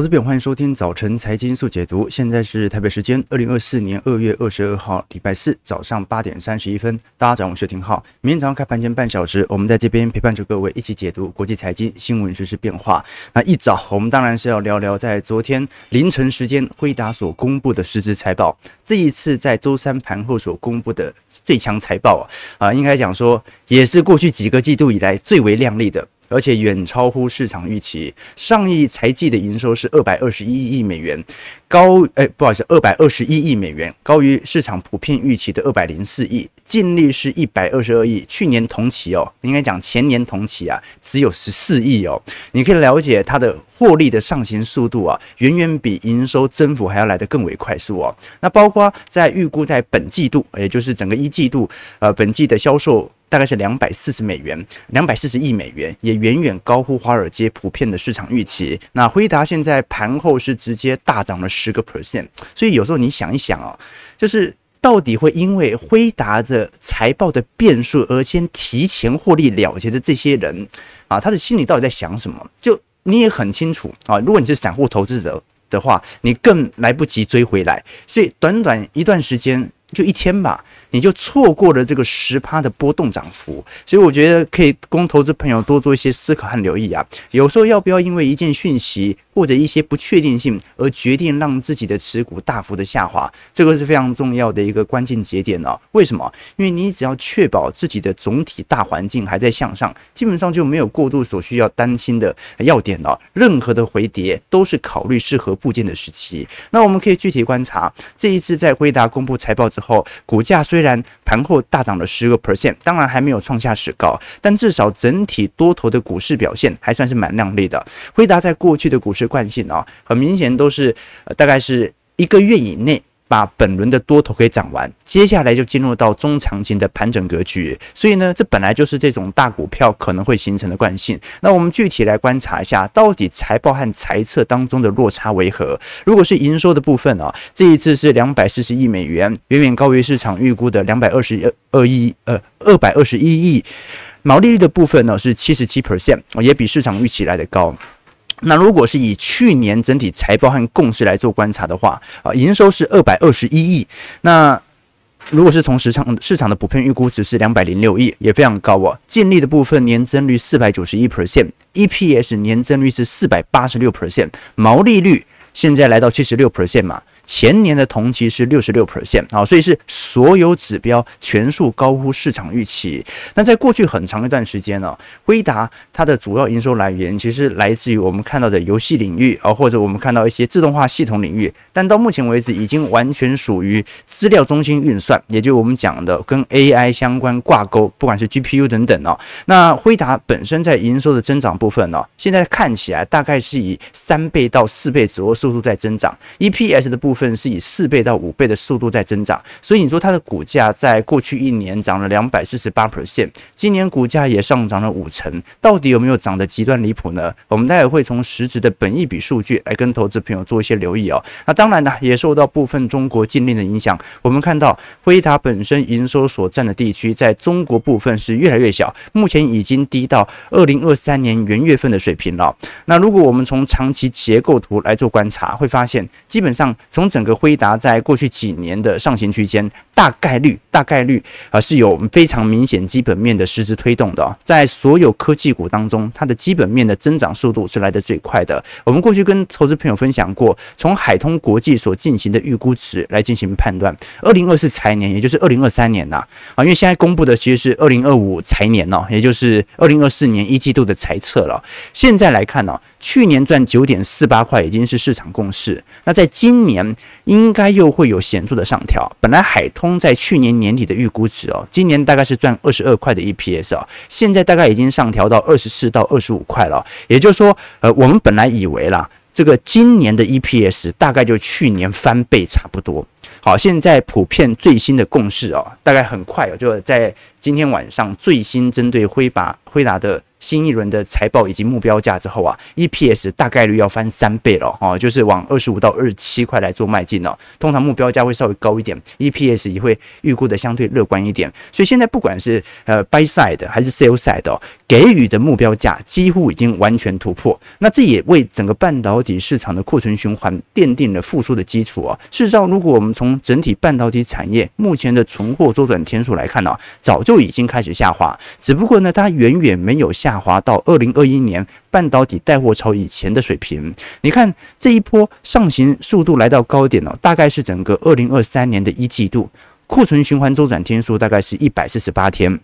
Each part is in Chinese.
投资朋友，欢迎收听早晨财经速解读。现在是台北时间二零二四年二月二十二号，礼拜四早上八点三十一分。大家早上好，我是廷浩。明天早上开盘前半小时，我们在这边陪伴着各位一起解读国际财经新闻实、时变化。那一早，我们当然是要聊聊在昨天凌晨时间，辉达所公布的实质财报。这一次在周三盘后所公布的最强财报啊，啊，应该讲说也是过去几个季度以来最为亮丽的。而且远超乎市场预期，上一财季的营收是二百二十一亿美元，高哎，不好意思，二百二十一亿美元，高于市场普遍预期的二百零四亿，净利是一百二十二亿，去年同期哦，应该讲前年同期啊，只有十四亿哦，你可以了解它的获利的上行速度啊，远远比营收增幅还要来得更为快速哦。那包括在预估在本季度，也就是整个一季度，呃，本季的销售。大概是两百四十美元，两百四十亿美元，也远远高乎华尔街普遍的市场预期。那辉达现在盘后是直接大涨了十个 percent，所以有时候你想一想啊，就是到底会因为辉达的财报的变数而先提前获利了结的这些人啊，他的心里到底在想什么？就你也很清楚啊，如果你是散户投资者的话，你更来不及追回来，所以短短一段时间。就一天吧，你就错过了这个十趴的波动涨幅，所以我觉得可以供投资朋友多做一些思考和留意啊。有时候要不要因为一件讯息或者一些不确定性而决定让自己的持股大幅的下滑，这个是非常重要的一个关键节点哦。为什么？因为你只要确保自己的总体大环境还在向上，基本上就没有过度所需要担心的要点了。任何的回跌都是考虑适合部件的时期。那我们可以具体观察这一次在辉达公布财报之后，股价虽然盘后大涨了十个 percent，当然还没有创下史高，但至少整体多头的股市表现还算是蛮亮丽的。辉达在过去的股市惯性啊，很明显都是大概是一个月以内。把本轮的多头给涨完，接下来就进入到中长期的盘整格局。所以呢，这本来就是这种大股票可能会形成的惯性。那我们具体来观察一下，到底财报和财测当中的落差为何？如果是营收的部分啊，这一次是两百四十亿美元，远远高于市场预估的两百二十二亿，呃，二百二十一亿。毛利率的部分呢是七十七 percent，也比市场预期来得高。那如果是以去年整体财报和共识来做观察的话，啊，营收是二百二十一亿。那如果是从市场市场的普遍预估值是两百零六亿，也非常高哦。净利的部分年增率四百九十一 percent，EPS 年增率是四百八十六 percent，毛利率现在来到七十六 percent 嘛。前年的同期是六十六 percent 啊，所以是所有指标全数高乎市场预期。那在过去很长一段时间呢，辉达它的主要营收来源其实来自于我们看到的游戏领域啊，或者我们看到一些自动化系统领域，但到目前为止已经完全属于资料中心运算，也就我们讲的跟 AI 相关挂钩，不管是 GPU 等等哦。那辉达本身在营收的增长部分呢，现在看起来大概是以三倍到四倍左右速度在增长，EPS 的部分。份是以四倍到五倍的速度在增长，所以你说它的股价在过去一年涨了两百四十八 percent，今年股价也上涨了五成，到底有没有涨得极端离谱呢？我们待会会从实质的本益比数据来跟投资朋友做一些留意哦。那当然呢，也受到部分中国禁令的影响，我们看到辉达本身营收所占的地区在中国部分是越来越小，目前已经低到二零二三年元月份的水平了。那如果我们从长期结构图来做观察，会发现基本上从整个辉达在过去几年的上行区间，大概率大概率啊是有非常明显基本面的实质推动的哦。在所有科技股当中，它的基本面的增长速度是来得最快的。我们过去跟投资朋友分享过，从海通国际所进行的预估值来进行判断，二零二四财年，也就是二零二三年呐啊，因为现在公布的其实是二零二五财年哦，也就是二零二四年一季度的财测了。现在来看呢，去年赚九点四八块已经是市场共识，那在今年。应该又会有显著的上调。本来海通在去年年底的预估值哦，今年大概是赚二十二块的 EPS 哦，现在大概已经上调到二十四到二十五块了。也就是说，呃，我们本来以为啦，这个今年的 EPS 大概就去年翻倍差不多。好，现在普遍最新的共识哦，大概很快哦，就在今天晚上最新针对辉达辉达的。新一轮的财报以及目标价之后啊，EPS 大概率要翻三倍了哦，就是往二十五到二十七块来做迈进了。通常目标价会稍微高一点，EPS 也会预估的相对乐观一点。所以现在不管是呃 buy side 还是 sell side 哦，给予的目标价几乎已经完全突破。那这也为整个半导体市场的库存循环奠定了复苏的基础啊。事实上，如果我们从整体半导体产业目前的存货周转天数来看呢，早就已经开始下滑，只不过呢，它远远没有下。下滑到二零二一年半导体带货潮以前的水平，你看这一波上行速度来到高点了，大概是整个二零二三年的一季度库存循环周转天数大概是一百四十八天。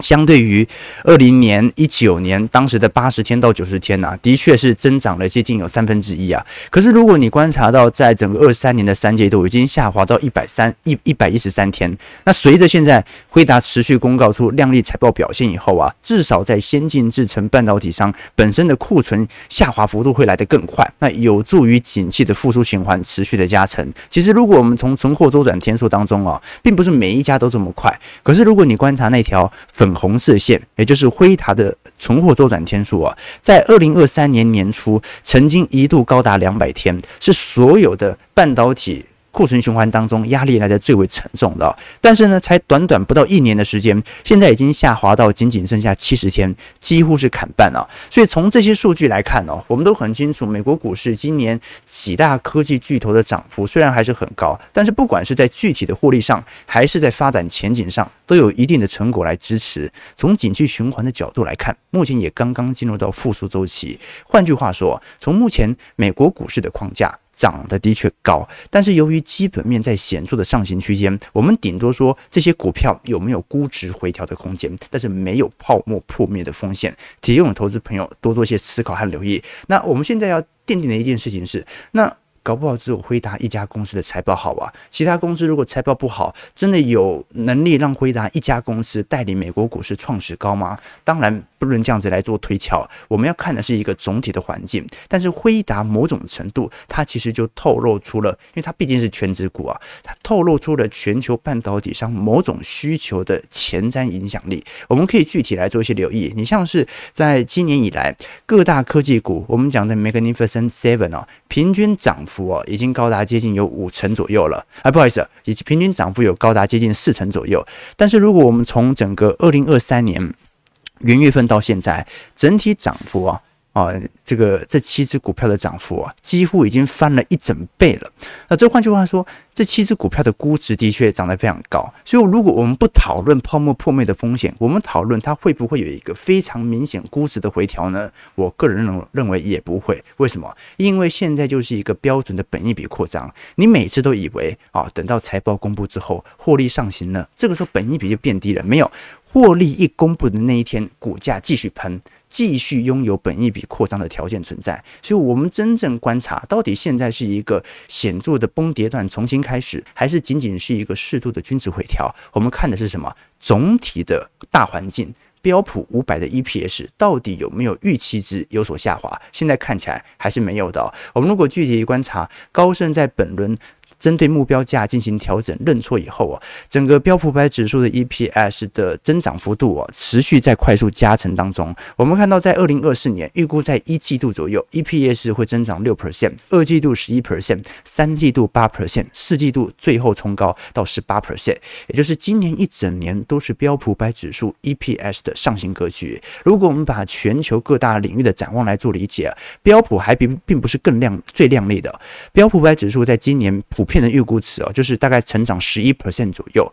相对于二零年、一九年当时的八十天到九十天呐、啊，的确是增长了接近有三分之一啊。可是如果你观察到，在整个二三年的三季度已经下滑到一百三一一百一十三天，那随着现在辉达持续公告出亮丽财报表现以后啊，至少在先进制成半导体商本身的库存下滑幅度会来得更快，那有助于景气的复苏循环持续的加成。其实如果我们从存货周转天数当中啊，并不是每一家都这么快，可是如果你观察那条粉红色线，也就是辉达的存货周转天数啊，在二零二三年年初曾经一度高达两百天，是所有的半导体。库存循环当中压力来的最为沉重的，但是呢，才短短不到一年的时间，现在已经下滑到仅仅剩下七十天，几乎是砍半了。所以从这些数据来看呢，我们都很清楚，美国股市今年几大科技巨头的涨幅虽然还是很高，但是不管是在具体的获利上，还是在发展前景上，都有一定的成果来支持。从景气循环的角度来看，目前也刚刚进入到复苏周期。换句话说，从目前美国股市的框架。涨得的确高，但是由于基本面在显著的上行区间，我们顶多说这些股票有没有估值回调的空间，但是没有泡沫破灭的风险。提供投资朋友多做些思考和留意。那我们现在要奠定的一件事情是，那。搞不好只有辉达一家公司的财报好啊，其他公司如果财报不好，真的有能力让辉达一家公司带领美国股市创史高吗？当然不能这样子来做推敲，我们要看的是一个总体的环境。但是辉达某种程度，它其实就透露出了，因为它毕竟是全职股啊，它透露出了全球半导体上某种需求的前瞻影响力。我们可以具体来做一些留意，你像是在今年以来各大科技股，我们讲的 Magnificent Seven 啊，平均涨幅。幅已经高达接近有五成左右了，啊，不好意思，以及平均涨幅有高达接近四成左右。但是如果我们从整个二零二三年元月份到现在，整体涨幅啊。啊，这个这七只股票的涨幅啊，几乎已经翻了一整倍了。那这换句话说，这七只股票的估值的确涨得非常高。所以，如果我们不讨论泡沫破灭的风险，我们讨论它会不会有一个非常明显估值的回调呢？我个人认认为也不会。为什么？因为现在就是一个标准的本一比扩张。你每次都以为啊，等到财报公布之后，获利上行了，这个时候本一比就变低了。没有，获利一公布的那一天，股价继续喷。继续拥有本一笔扩张的条件存在，所以我们真正观察到底现在是一个显著的崩跌段重新开始，还是仅仅是一个适度的均值回调？我们看的是什么？总体的大环境，标普五百的 EPS 到底有没有预期值有所下滑？现在看起来还是没有的。我们如果具体观察，高盛在本轮。针对目标价进行调整认错以后啊，整个标普百指数的 EPS 的增长幅度啊，持续在快速加成当中。我们看到，在二零二四年预估在一季度左右，EPS 会增长六 percent，二季度十一 percent，三季度八 percent，四季度最后冲高到十八 percent，也就是今年一整年都是标普百指数 EPS 的上行格局。如果我们把全球各大领域的展望来做理解，标普还并并不是更亮最亮丽的，标普百指数在今年普。片的预估值哦，就是大概成长十一 percent 左右。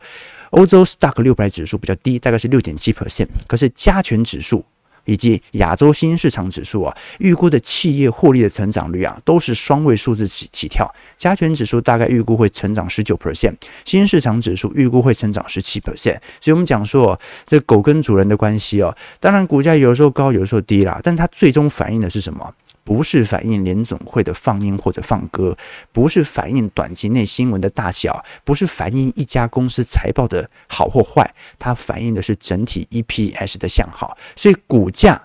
欧洲 Stock 六百指数比较低，大概是六点七 percent。可是加权指数以及亚洲新兴市场指数啊，预估的企业获利的成长率啊，都是双位数字起起跳。加权指数大概预估会成长十九 percent，新兴市场指数预估会成长十七 percent。所以，我们讲说这狗跟主人的关系哦，当然股价有时候高，有时候低啦，但它最终反映的是什么？不是反映联总会的放鹰或者放歌，不是反映短期内新闻的大小，不是反映一家公司财报的好或坏，它反映的是整体 EPS 的向好。所以股价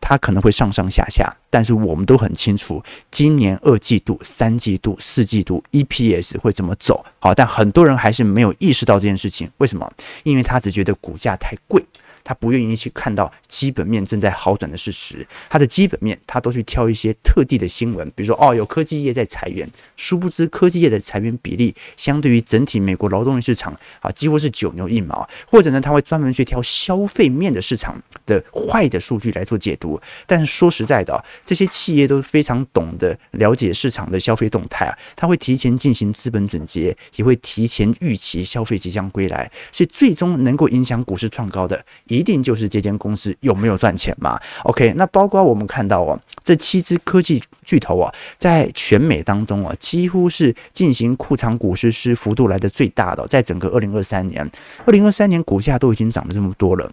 它可能会上上下下，但是我们都很清楚，今年二季度、三季度、四季度 EPS 会怎么走。好，但很多人还是没有意识到这件事情。为什么？因为他只觉得股价太贵。他不愿意去看到基本面正在好转的事实，他的基本面他都去挑一些特地的新闻，比如说哦，有科技业在裁员，殊不知科技业的裁员比例相对于整体美国劳动力市场啊，几乎是九牛一毛，或者呢，他会专门去挑消费面的市场的坏的数据来做解读。但是说实在的，这些企业都非常懂得了解市场的消费动态啊，他会提前进行资本总结，也会提前预期消费即将归来，所以最终能够影响股市创高的，一定就是这间公司有没有赚钱嘛？OK，那包括我们看到哦，这七只科技巨头啊，在全美当中啊，几乎是进行库藏股实施幅度来的最大的，在整个二零二三年，二零二三年股价都已经涨了这么多了，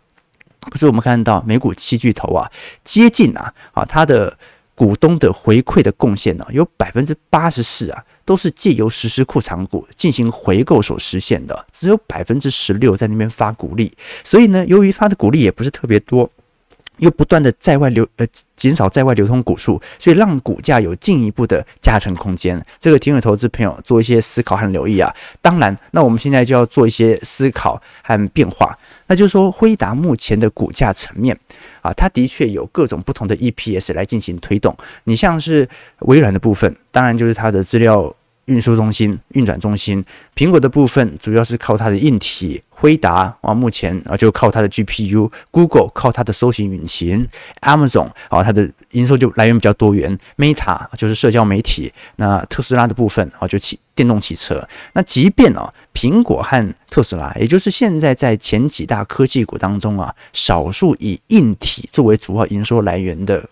可是我们看到美股七巨头啊，接近啊啊它的。股东的回馈的贡献呢，有百分之八十四啊，都是借由实施库藏股进行回购所实现的，只有百分之十六在那边发股利。所以呢，由于发的股利也不是特别多，又不断的在外流呃减少在外流通股数，所以让股价有进一步的加成空间。这个挺有投资朋友做一些思考和留意啊。当然，那我们现在就要做一些思考和变化。那就是说，辉达目前的股价层面啊，它的确有各种不同的 EPS 来进行推动。你像是微软的部分，当然就是它的资料运输中心、运转中心；苹果的部分主要是靠它的硬体。辉达啊，目前啊就靠它的 GPU；Google 靠它的搜寻引擎；Amazon 啊，它的营收就来源比较多元；Meta 就是社交媒体；那特斯拉的部分啊，就汽电动汽车。那即便啊，苹果和特斯拉，也就是现在在前几大科技股当中啊，少数以硬体作为主要营收来源的。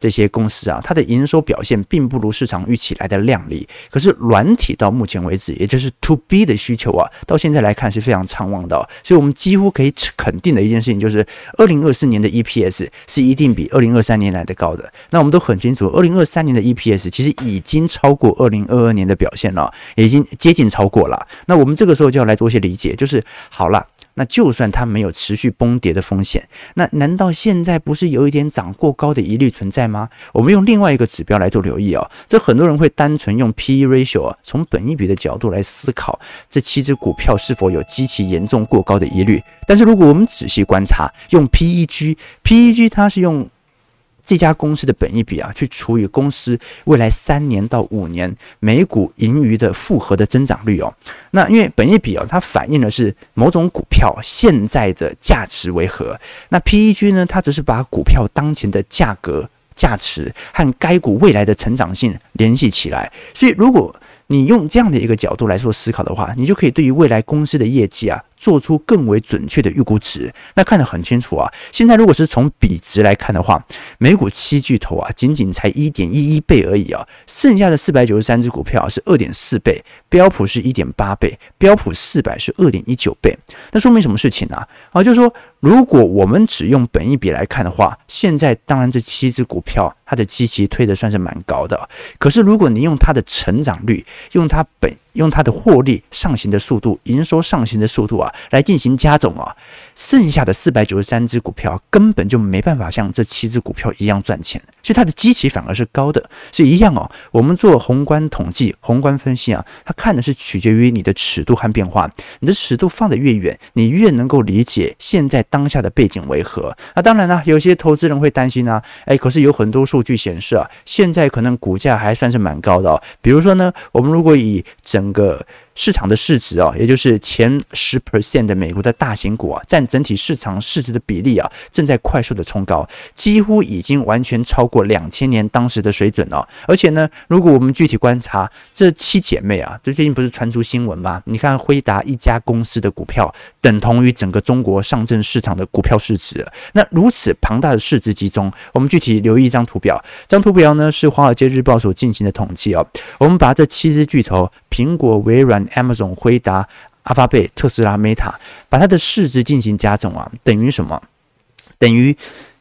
这些公司啊，它的营收表现并不如市场预期来的亮丽。可是软体到目前为止，也就是 To B 的需求啊，到现在来看是非常畅旺的。所以，我们几乎可以肯定的一件事情就是，二零二四年的 EPS 是一定比二零二三年来的高的。那我们都很清楚，二零二三年的 EPS 其实已经超过二零二二年的表现了，已经接近超过了。那我们这个时候就要来做一些理解，就是好了。那就算它没有持续崩跌的风险，那难道现在不是有一点涨过高的疑虑存在吗？我们用另外一个指标来做留意哦。这很多人会单纯用 PE ratio 啊，从本一比的角度来思考这七只股票是否有极其严重过高的疑虑。但是如果我们仔细观察，用 PEG，PEG 它是用。这家公司的本益比啊，去除以公司未来三年到五年每股盈余的复合的增长率哦。那因为本益比啊，它反映的是某种股票现在的价值为何。那 PEG 呢，它只是把股票当前的价格价值和该股未来的成长性联系起来。所以，如果你用这样的一个角度来做思考的话，你就可以对于未来公司的业绩啊。做出更为准确的预估值，那看得很清楚啊。现在如果是从比值来看的话，美股七巨头啊，仅仅才一点一一倍而已啊。剩下的四百九十三只股票是二点四倍，标普是一点八倍，标普四百是二点一九倍。那说明什么事情呢？啊，就是说，如果我们只用本益比来看的话，现在当然这七只股票它的基期推得算是蛮高的。可是如果你用它的成长率，用它本用它的获利上行的速度，营收上行的速度啊，来进行加总啊，剩下的四百九十三只股票根本就没办法像这七只股票一样赚钱，所以它的基期反而是高的。是一样哦，我们做宏观统计、宏观分析啊，它看的是取决于你的尺度和变化。你的尺度放得越远，你越能够理解现在当下的背景为何。那当然呢，有些投资人会担心啊，哎，可是有很多数据显示啊，现在可能股价还算是蛮高的哦。比如说呢，我们如果以整个市场的市值啊，也就是前十 percent 的美国的大型股啊，占整体市场市值的比例啊，正在快速的冲高，几乎已经完全超过两千年当时的水准了。而且呢，如果我们具体观察这七姐妹啊，这最近不是传出新闻吗？你看辉达一家公司的股票等同于整个中国上证市场的股票市值，那如此庞大的市值集中，我们具体留意一张图表，这张图表呢是华尔街日报所进行的统计啊，我们把这七只巨头。苹果、微软、Amazon、辉达、阿发贝、特斯拉、Meta，把它的市值进行加总啊，等于什么？等于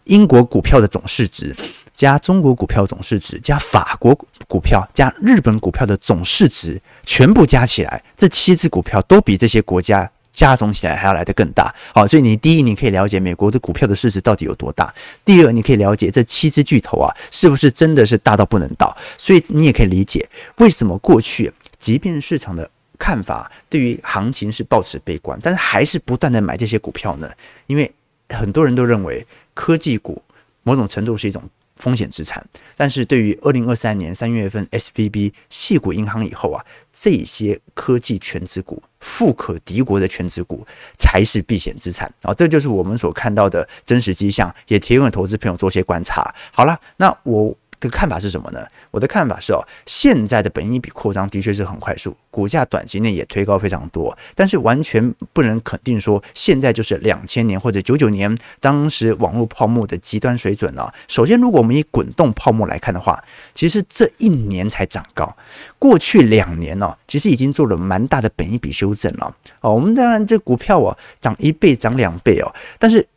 英国股票的总市值加中国股票总市值加法国股票加日本股票的总市值，全部加起来，这七只股票都比这些国家加总起来还要来得更大。好，所以你第一，你可以了解美国的股票的市值到底有多大；第二，你可以了解这七只巨头啊，是不是真的是大到不能倒。所以你也可以理解为什么过去。即便市场的看法对于行情是抱持悲观，但是还是不断的买这些股票呢？因为很多人都认为科技股某种程度是一种风险资产，但是对于二零二三年三月份 SVB 矽谷银行以后啊，这些科技权值股、富可敌国的权值股才是避险资产啊，这就是我们所看到的真实迹象，也提供给投资朋友做些观察。好了，那我。的看法是什么呢？我的看法是哦，现在的本益比扩张的确是很快速，股价短期内也推高非常多，但是完全不能肯定说现在就是两千年或者九九年当时网络泡沫的极端水准了。首先，如果我们以滚动泡沫来看的话，其实这一年才涨高，过去两年呢，其实已经做了蛮大的本益比修正了。哦，我们当然这股票哦，涨一倍、涨两倍哦，但是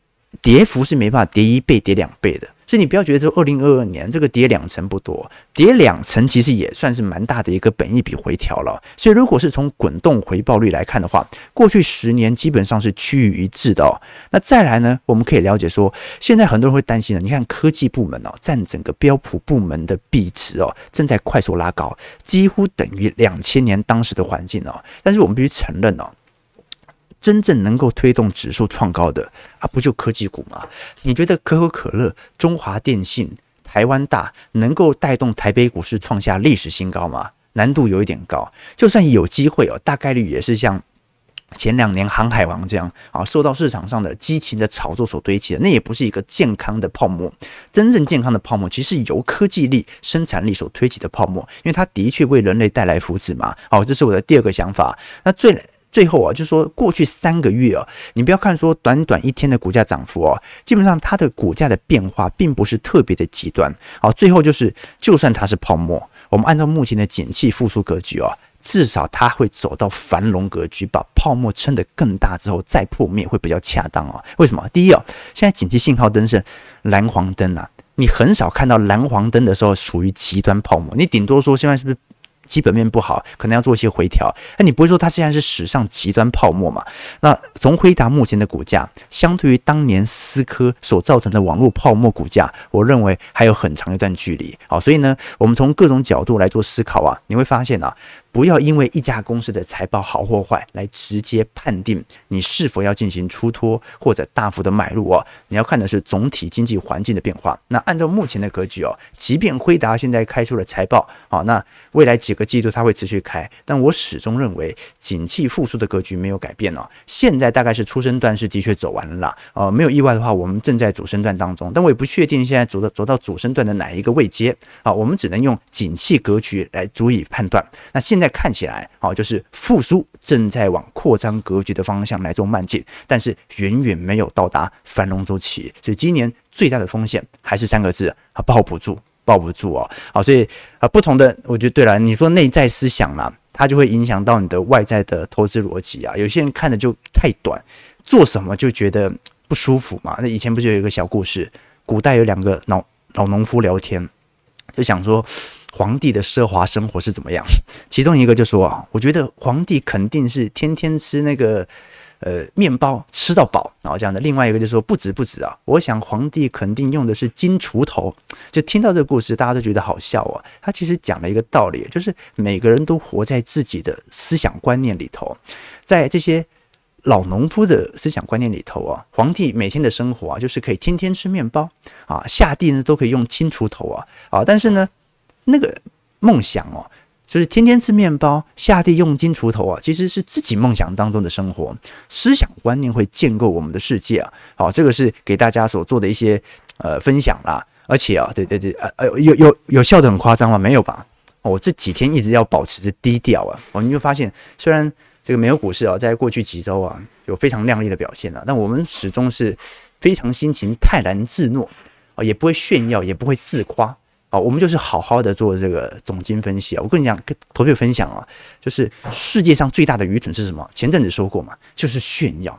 跌幅是没办法跌一倍、跌两倍的。所以你不要觉得说二零二二年这个跌两成不多，跌两成其实也算是蛮大的一个本益比回调了。所以如果是从滚动回报率来看的话，过去十年基本上是趋于一致的哦。那再来呢，我们可以了解说，现在很多人会担心的，你看科技部门哦，占整个标普部门的比值哦，正在快速拉高，几乎等于两千年当时的环境哦。但是我们必须承认哦。真正能够推动指数创高的啊，不就科技股吗？你觉得可口可乐、中华电信、台湾大能够带动台北股市创下历史新高吗？难度有一点高。就算有机会哦，大概率也是像前两年航海王这样啊，受到市场上的激情的炒作所堆砌的，那也不是一个健康的泡沫。真正健康的泡沫，其实是由科技力、生产力所推起的泡沫，因为它的确为人类带来福祉嘛。好，这是我的第二个想法。那最。最后啊，就是说过去三个月啊，你不要看说短短一天的股价涨幅哦，基本上它的股价的变化并不是特别的极端。好，最后就是，就算它是泡沫，我们按照目前的景气复苏格局啊，至少它会走到繁荣格局，把泡沫撑得更大之后再破灭会比较恰当啊。为什么？第一啊，现在景气信号灯是蓝黄灯啊，你很少看到蓝黄灯的时候属于极端泡沫，你顶多说现在是不是？基本面不好，可能要做一些回调。那你不会说它现在是史上极端泡沫嘛？那从辉达目前的股价，相对于当年思科所造成的网络泡沫股价，我认为还有很长一段距离。好，所以呢，我们从各种角度来做思考啊，你会发现啊。不要因为一家公司的财报好或坏来直接判定你是否要进行出脱或者大幅的买入哦。你要看的是总体经济环境的变化。那按照目前的格局哦，即便辉达现在开出了财报，好，那未来几个季度它会持续开，但我始终认为景气复苏的格局没有改变哦。现在大概是初升段是的确走完了，呃，没有意外的话，我们正在主升段当中，但我也不确定现在走到走到主升段的哪一个位阶啊，我们只能用景气格局来足以判断。那现在看起来，好，就是复苏正在往扩张格局的方向来做迈进，但是远远没有到达繁荣周期，所以今年最大的风险还是三个字啊，抱不住，抱不住哦。好，所以啊，不同的，我觉得对了，你说内在思想嘛，它就会影响到你的外在的投资逻辑啊。有些人看的就太短，做什么就觉得不舒服嘛。那以前不是有一个小故事，古代有两个老老农夫聊天，就想说。皇帝的奢华生活是怎么样？其中一个就说啊，我觉得皇帝肯定是天天吃那个呃面包吃到饱，然后这样的。另外一个就说不止不止啊，我想皇帝肯定用的是金锄头。就听到这个故事，大家都觉得好笑啊。他其实讲了一个道理，就是每个人都活在自己的思想观念里头，在这些老农夫的思想观念里头啊，皇帝每天的生活啊，就是可以天天吃面包啊，下地呢都可以用金锄头啊啊，但是呢。那个梦想哦，就是天天吃面包，下地用金锄头啊，其实是自己梦想当中的生活。思想观念会建构我们的世界啊。好，这个是给大家所做的一些呃分享啦。而且啊，对对对，呃呃，有有有笑得很夸张吗？没有吧？我这几天一直要保持着低调啊。哦，你就发现，虽然这个美国股市啊，在过去几周啊有非常亮丽的表现啊，但我们始终是非常心情泰然自若啊，也不会炫耀，也不会自夸。好，我们就是好好的做这个总经分析啊。我跟你讲，跟投票分享啊，就是世界上最大的愚蠢是什么？前阵子说过嘛，就是炫耀。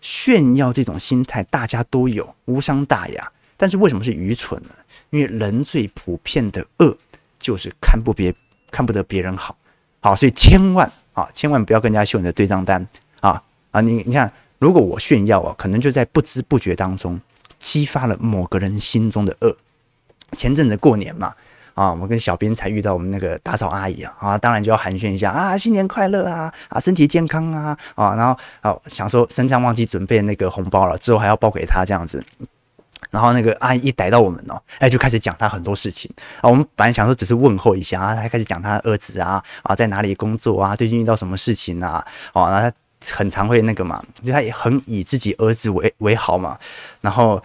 炫耀这种心态大家都有，无伤大雅。但是为什么是愚蠢呢？因为人最普遍的恶就是看不别看不得别人好。好，所以千万啊，千万不要跟人家秀你的对账单啊啊！你你看，如果我炫耀啊，可能就在不知不觉当中激发了某个人心中的恶。前阵子过年嘛，啊，我跟小编才遇到我们那个打扫阿姨啊，啊，当然就要寒暄一下啊，新年快乐啊，啊，身体健康啊，啊，然后啊，想说身上忘记准备那个红包了，之后还要包给他这样子。然后那个阿姨一逮到我们哦，哎，就开始讲她很多事情啊。我们本来想说只是问候一下啊，她开始讲她儿子啊啊在哪里工作啊，最近遇到什么事情啊，哦，然后她很常会那个嘛，就她也很以自己儿子为为豪嘛。然后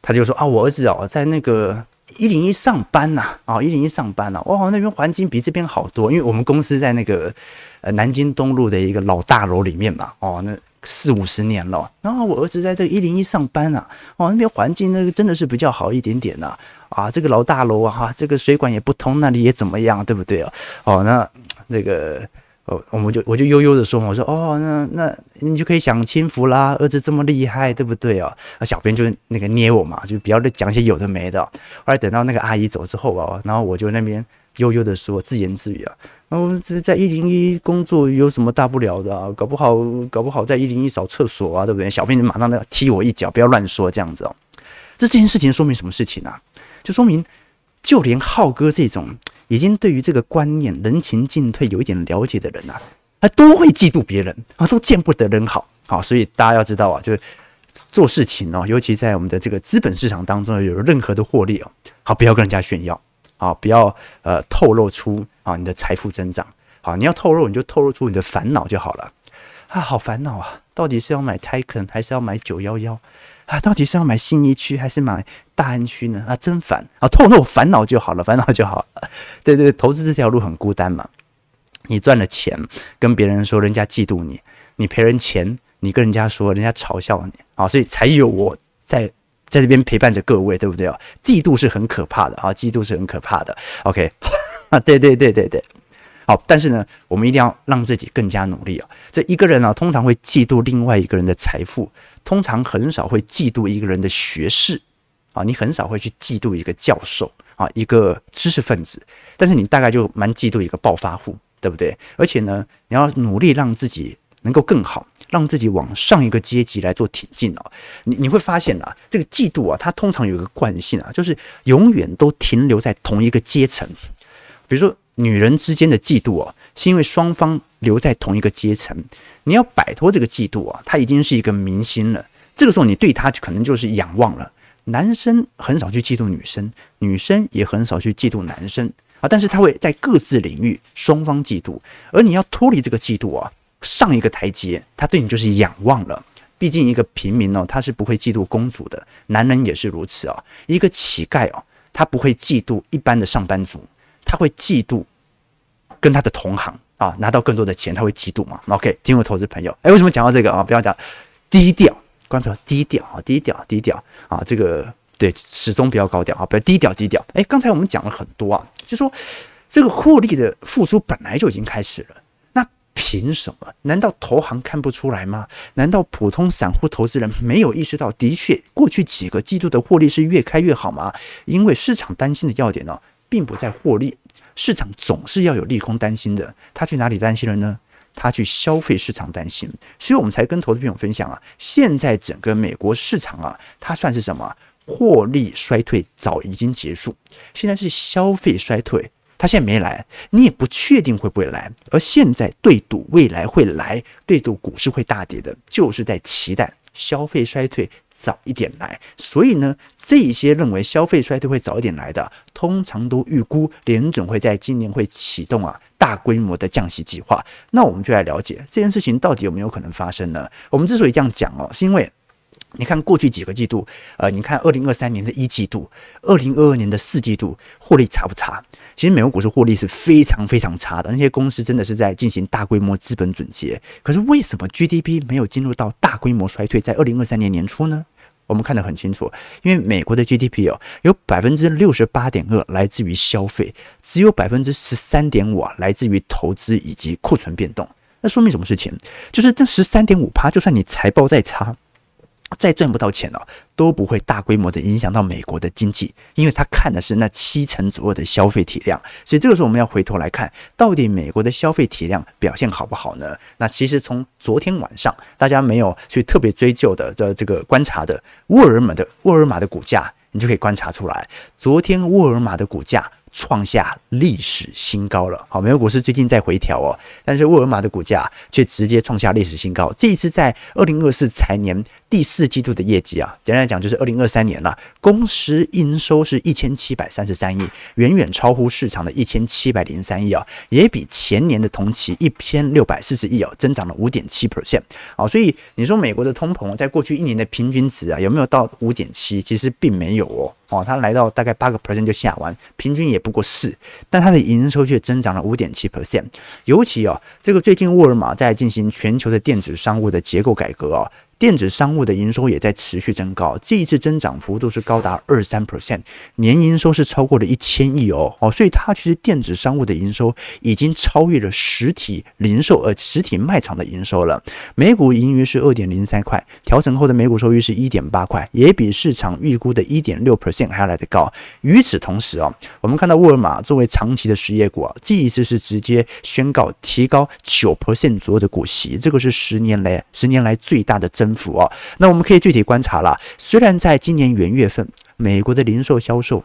他就说啊，我儿子哦在那个一零一上班呐，啊一零一上班呐，哇，那边环境比这边好多，因为我们公司在那个呃南京东路的一个老大楼里面嘛，哦那。四五十年了，然后我儿子在这个一零一上班啊，哦，那边环境那个真的是比较好一点点呐，啊，这个老大楼啊，这个水管也不通，那里也怎么样，对不对啊？哦，那那个，哦，我们就我就悠悠的说嘛，我说，哦，那那你就可以享清福啦，儿子这么厉害，对不对啊？那小编就那个捏我嘛，就不要再讲一些有的没的。后来等到那个阿姨走之后啊，然后我就那边悠悠的说，自言自语啊。哦，这在一零一工作有什么大不了的啊？搞不好，搞不好在一零一扫厕所啊，对不对？小编就马上要踢我一脚，不要乱说这样子哦。这这件事情说明什么事情啊？就说明，就连浩哥这种已经对于这个观念人情进退有一点了解的人啊，他都会嫉妒别人啊，都见不得人好。好，所以大家要知道啊，就是做事情哦，尤其在我们的这个资本市场当中，有任何的获利哦，好，不要跟人家炫耀。啊，不要呃透露出啊你的财富增长。好，你要透露，你就透露出你的烦恼就好了。啊，好烦恼啊！到底是要买 Taycan 还是要买九幺幺？啊，到底是要买新一区还是买大安区呢？啊，真烦！啊，透露烦恼就好了，烦恼就好 了。对对，投资这条路很孤单嘛。你赚了钱，跟别人说，人家嫉妒你；你赔人钱，你跟人家说，人家嘲笑你。啊，所以才有我在。在这边陪伴着各位，对不对啊？嫉妒是很可怕的啊，嫉妒是很可怕的。OK，啊，对对对对对，好，但是呢，我们一定要让自己更加努力啊。这一个人啊，通常会嫉妒另外一个人的财富，通常很少会嫉妒一个人的学识啊。你很少会去嫉妒一个教授啊，一个知识分子，但是你大概就蛮嫉妒一个暴发户，对不对？而且呢，你要努力让自己。能够更好，让自己往上一个阶级来做挺进啊！你你会发现啊，这个嫉妒啊，它通常有一个惯性啊，就是永远都停留在同一个阶层。比如说，女人之间的嫉妒啊，是因为双方留在同一个阶层。你要摆脱这个嫉妒啊，他已经是一个明星了。这个时候，你对他可能就是仰望了。男生很少去嫉妒女生，女生也很少去嫉妒男生啊，但是他会在各自领域双方嫉妒，而你要脱离这个嫉妒啊。上一个台阶，他对你就是仰望了。毕竟一个平民哦，他是不会嫉妒公主的。男人也是如此啊。一个乞丐哦，他不会嫉妒一般的上班族，他会嫉妒跟他的同行啊，拿到更多的钱，他会嫉妒嘛。OK，听我投资朋友，哎，为什么讲到这个啊？不要讲低调，关注低调啊，低调低调啊，这个对，始终不要高调啊，不要低调低调。哎，刚才我们讲了很多啊，就说这个获利的复苏本来就已经开始了。那凭什么？难道投行看不出来吗？难道普通散户投资人没有意识到？的确，过去几个季度的获利是越开越好吗？因为市场担心的要点呢，并不在获利，市场总是要有利空担心的。他去哪里担心了呢？他去消费市场担心，所以我们才跟投资朋友分享啊，现在整个美国市场啊，它算是什么？获利衰退早已经结束，现在是消费衰退。他现在没来，你也不确定会不会来。而现在对赌未来会来，对赌股市会大跌的，就是在期待消费衰退早一点来。所以呢，这一些认为消费衰退会早一点来的，通常都预估联准会在今年会启动啊大规模的降息计划。那我们就来了解这件事情到底有没有可能发生呢？我们之所以这样讲哦，是因为。你看过去几个季度，呃，你看二零二三年的一季度，二零二二年的四季度，获利差不差？其实美国股市获利是非常非常差的，那些公司真的是在进行大规模资本准结。可是为什么 GDP 没有进入到大规模衰退？在二零二三年年初呢？我们看得很清楚，因为美国的 GDP 哦，有百分之六十八点二来自于消费，只有百分之十三点五啊来自于投资以及库存变动。那说明什么事情？就是这十三点五趴，就算你财报再差。再赚不到钱了，都不会大规模的影响到美国的经济，因为他看的是那七成左右的消费体量。所以这个时候我们要回头来看，到底美国的消费体量表现好不好呢？那其实从昨天晚上大家没有去特别追究的这这个观察的沃尔玛的沃尔玛的股价，你就可以观察出来，昨天沃尔玛的股价创下历史新高了。好，美国股市最近在回调哦，但是沃尔玛的股价却直接创下历史新高。这一次在二零二四财年第四季度的业绩啊，简单来讲就是二零二三年了，公司营收是一千七百三十三亿，远远超乎市场的一千七百零三亿啊，也比前年的同期一千六百四十亿啊，增长了五点七 percent。啊，所以你说美国的通膨在过去一年的平均值啊，有没有到五点七？其实并没有哦。哦，它来到大概八个 percent 就下完，平均也不过四，但它的营收却增长了五点七 percent。尤其哦，这个最近沃尔玛在进行全球的电子商务的结构改革哦。电子商务的营收也在持续增高，这一次增长幅度是高达二三 percent，年营收是超过了一千亿哦哦，所以它其实电子商务的营收已经超越了实体零售呃实体卖场的营收了。每股盈余是二点零三块，调整后的每股收益是一点八块，也比市场预估的一点六 percent 还要来得高。与此同时哦，我们看到沃尔玛作为长期的实业股啊，这一次是直接宣告提高九 percent 左右的股息，这个是十年来十年来最大的增幅哦，那我们可以具体观察了。虽然在今年元月份，美国的零售销售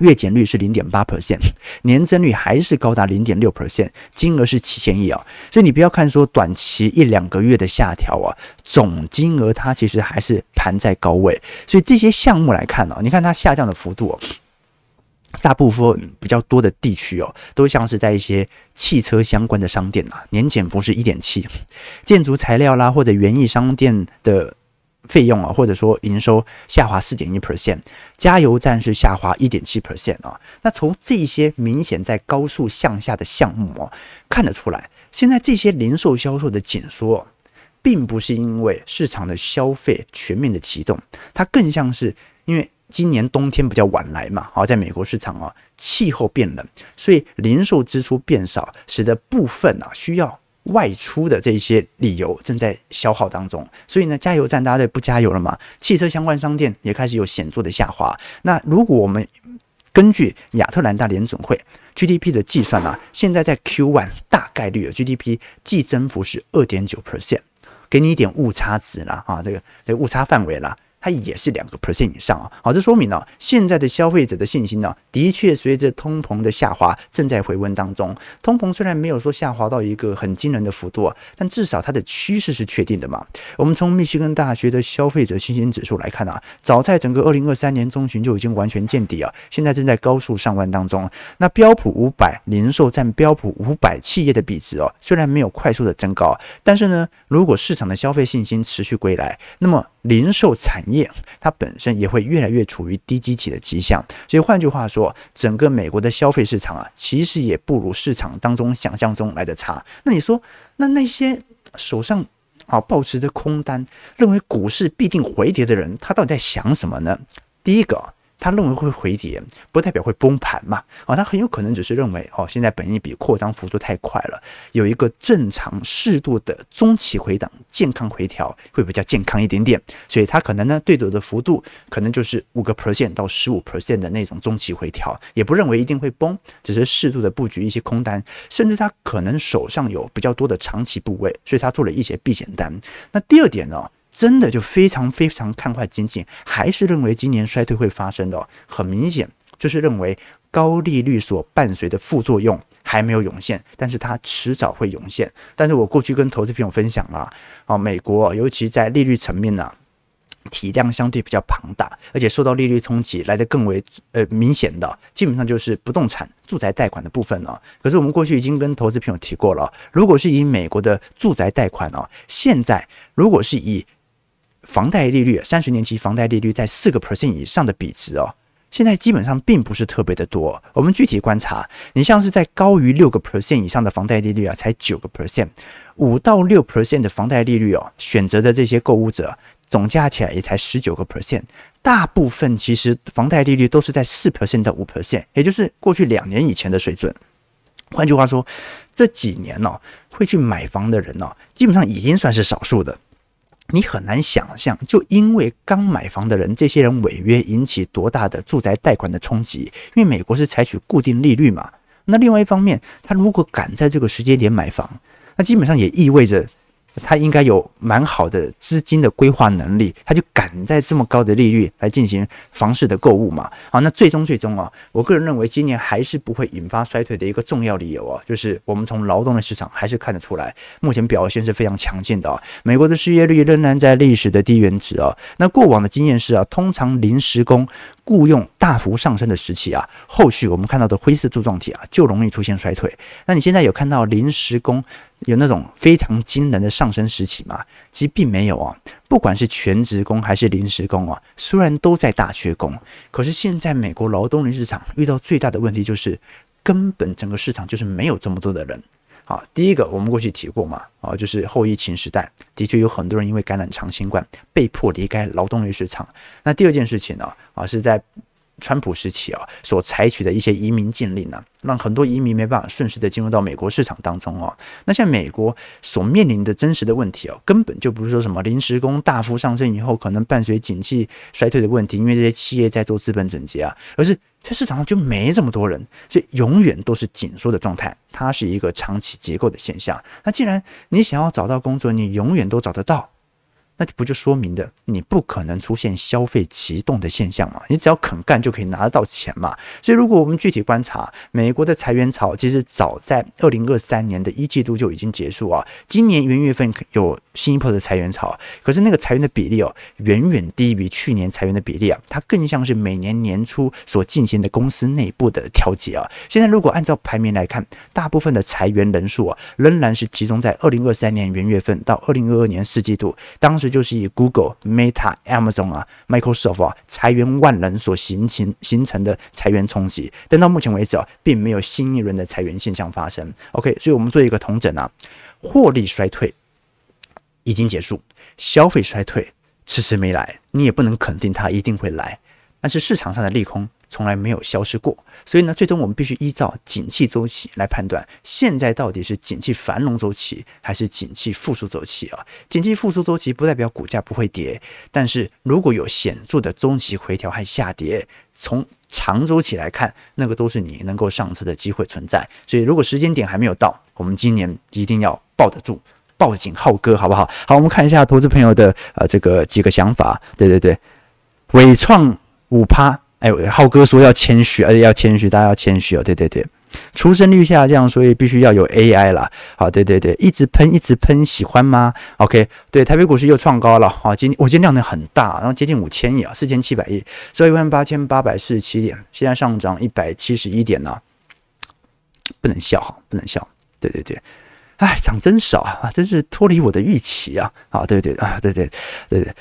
月减率是零点八 percent，年增率还是高达零点六 percent，金额是七千亿啊。所以你不要看说短期一两个月的下调啊，总金额它其实还是盘在高位。所以这些项目来看呢，你看它下降的幅度。大部分比较多的地区哦，都像是在一些汽车相关的商店啊，年减幅是一点七，建筑材料啦或者园艺商店的费用啊，或者说营收下滑四点一 percent，加油站是下滑一点七 percent 啊。那从这些明显在高速向下的项目哦，看得出来，现在这些零售销售的紧缩，并不是因为市场的消费全面的启动，它更像是因为。今年冬天比较晚来嘛，好，在美国市场啊，气候变冷，所以零售支出变少，使得部分啊需要外出的这些理由正在消耗当中。所以呢，加油站大家都不加油了嘛，汽车相关商店也开始有显著的下滑。那如果我们根据亚特兰大联准会 GDP 的计算啊，现在在 Q1 大概率的 GDP 季增幅是二点九 percent，给你一点误差值了啊，这个这个误差范围了。它也是两个 percent 以上啊，好，这说明呢，现在的消费者的信心呢，的确随着通膨的下滑正在回温当中。通膨虽然没有说下滑到一个很惊人的幅度啊，但至少它的趋势是确定的嘛。我们从密西根大学的消费者信心指数来看啊，早在整个二零二三年中旬就已经完全见底啊，现在正在高速上万当中。那标普五百零售占标普五百企业的比值哦，虽然没有快速的增高，但是呢，如果市场的消费信心持续归来，那么零售产业它本身也会越来越处于低基期的迹象，所以换句话说，整个美国的消费市场啊，其实也不如市场当中想象中来的差。那你说，那那些手上啊保持着空单，认为股市必定回跌的人，他到底在想什么呢？第一个。他认为会回跌，不代表会崩盘嘛？啊，他很有可能只是认为，哦，现在本益比扩张幅度太快了，有一个正常适度的中期回档、健康回调会比较健康一点点，所以他可能呢对赌的幅度可能就是五个 percent 到十五 percent 的那种中期回调，也不认为一定会崩，只是适度的布局一些空单，甚至他可能手上有比较多的长期部位，所以他做了一些避险单。那第二点呢？真的就非常非常看坏经济，还是认为今年衰退会发生的？很明显，就是认为高利率所伴随的副作用还没有涌现，但是它迟早会涌现。但是我过去跟投资朋友分享了，啊，美国尤其在利率层面呢，体量相对比较庞大，而且受到利率冲击来得更为呃明显的，基本上就是不动产、住宅贷款的部分呢。可是我们过去已经跟投资朋友提过了，如果是以美国的住宅贷款哦，现在如果是以房贷利率，三十年期房贷利率在四个 percent 以上的比值哦，现在基本上并不是特别的多。我们具体观察，你像是在高于六个 percent 以上的房贷利率啊，才九个 percent，五到六 percent 的房贷利率哦，选择的这些购物者总加起来也才十九个 percent，大部分其实房贷利率都是在四 percent 到五 percent，也就是过去两年以前的水准。换句话说，这几年呢、会去买房的人呢、基本上已经算是少数的。你很难想象，就因为刚买房的人，这些人违约引起多大的住宅贷款的冲击。因为美国是采取固定利率嘛。那另外一方面，他如果敢在这个时间点买房，那基本上也意味着他应该有蛮好的资金的规划能力，他就敢在这么高的利率来进行房市的购物嘛。好，那最终最终啊，我个人认为今年还是不会引发衰退的一个重要理由啊，就是我们从劳动的市场还是看得出来，目前表现是非常强劲的啊。美国的失业率仍然在历史的低原值啊。那过往的经验是啊，通常临时工雇佣大幅上升的时期啊，后续我们看到的灰色柱状体啊，就容易出现衰退。那你现在有看到临时工有那种非常惊人的上升时期吗？其实并没有啊。不管是全职工还是临时工啊，虽然都在大缺工，可是现在美国劳动力市场遇到最大的问题就是，根本整个市场就是没有这么多的人。好，第一个我们过去提过嘛，啊，就是后疫情时代的确有很多人因为感染长新冠被迫离开劳动力市场。那第二件事情呢，啊，是在川普时期啊所采取的一些移民禁令呢，让很多移民没办法顺势的进入到美国市场当中哦。那像美国所面临的真实的问题哦，根本就不是说什么临时工大幅上升以后可能伴随景气衰退的问题，因为这些企业在做资本整洁啊，而是。这市场上就没这么多人，所以永远都是紧缩的状态，它是一个长期结构的现象。那既然你想要找到工作，你永远都找得到。那就不就说明的，你不可能出现消费启动的现象嘛？你只要肯干就可以拿得到钱嘛。所以，如果我们具体观察美国的裁员潮，其实早在二零二三年的一季度就已经结束啊。今年元月份有新一波的裁员潮，可是那个裁员的比例哦，远远低于去年裁员的比例啊。它更像是每年年初所进行的公司内部的调节啊。现在如果按照排名来看，大部分的裁员人数啊，仍然是集中在二零二三年元月份到二零二二年四季度，当时。就是以 Google、Meta、Amazon 啊、Microsoft 啊裁员万人所形成形成的裁员冲击，但到目前为止啊，并没有新一轮的裁员现象发生。OK，所以我们做一个统整啊，获利衰退已经结束，消费衰退迟迟没来，你也不能肯定它一定会来，但是市场上的利空。从来没有消失过，所以呢，最终我们必须依照景气周期来判断，现在到底是景气繁荣周期还是景气复苏周期啊？景气复苏周期不代表股价不会跌，但是如果有显著的中期回调还下跌，从长周期来看，那个都是你能够上车的机会存在。所以，如果时间点还没有到，我们今年一定要抱得住，抱紧浩哥，好不好？好，我们看一下投资朋友的呃这个几个想法。对对对，伟创五趴。哎，浩哥说要谦虚，而且要谦虚，大家要谦虚哦。对对对，出生率下降，所以必须要有 AI 啦。好，对对对，一直喷，一直喷，喜欢吗？OK，对，台北股市又创高了。好，今我今天量能很大，然后接近五千亿啊，四千七百亿，收一万八千八百四十七点，现在上涨一百七十一点呢，不能笑哈，不能笑。对对对，哎，涨真少啊，真是脱离我的预期啊。好，对对啊，对对对对，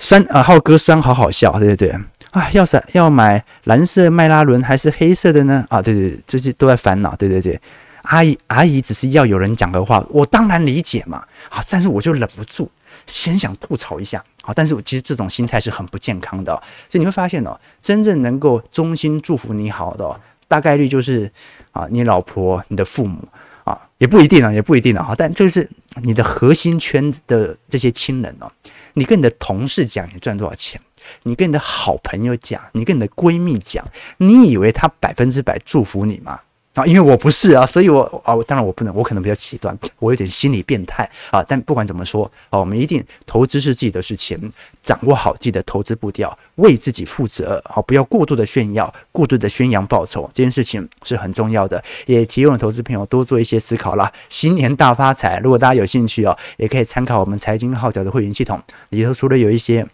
酸啊，浩哥酸，好好笑，对对对。啊，要是要买蓝色迈拉伦还是黑色的呢？啊，对对对，最近都在烦恼。对对对，阿姨阿姨只是要有人讲的话，我当然理解嘛。啊，但是我就忍不住，先想吐槽一下。啊，但是我其实这种心态是很不健康的。所以你会发现哦，真正能够衷心祝福你好的，大概率就是啊，你老婆、你的父母啊，也不一定啊，也不一定啊。但就是你的核心圈子的这些亲人哦，你跟你的同事讲你赚多少钱。你跟你的好朋友讲，你跟你的闺蜜讲，你以为他百分之百祝福你吗？啊，因为我不是啊，所以我啊，当然我不能，我可能比较极端，我有点心理变态啊。但不管怎么说啊，我们一定投资是自己的事情，掌握好自己的投资步调，为自己负责啊，不要过度的炫耀，过度的宣扬报酬，这件事情是很重要的。也提醒投资朋友多做一些思考啦。新年大发财！如果大家有兴趣哦，也可以参考我们财经号角的会员系统里头，除了有一些。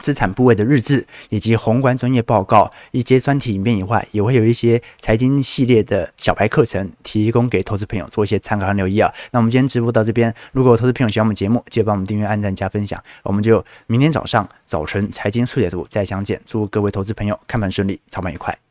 资产部位的日志，以及宏观专业报告，一些专题影片以外，也会有一些财经系列的小白课程，提供给投资朋友做一些参考和留意啊。那我们今天直播到这边，如果投资朋友喜欢我们节目，记得帮我们订阅、按赞、加分享。我们就明天早上早晨财经速解读再相见。祝各位投资朋友看盘顺利，操盘愉快。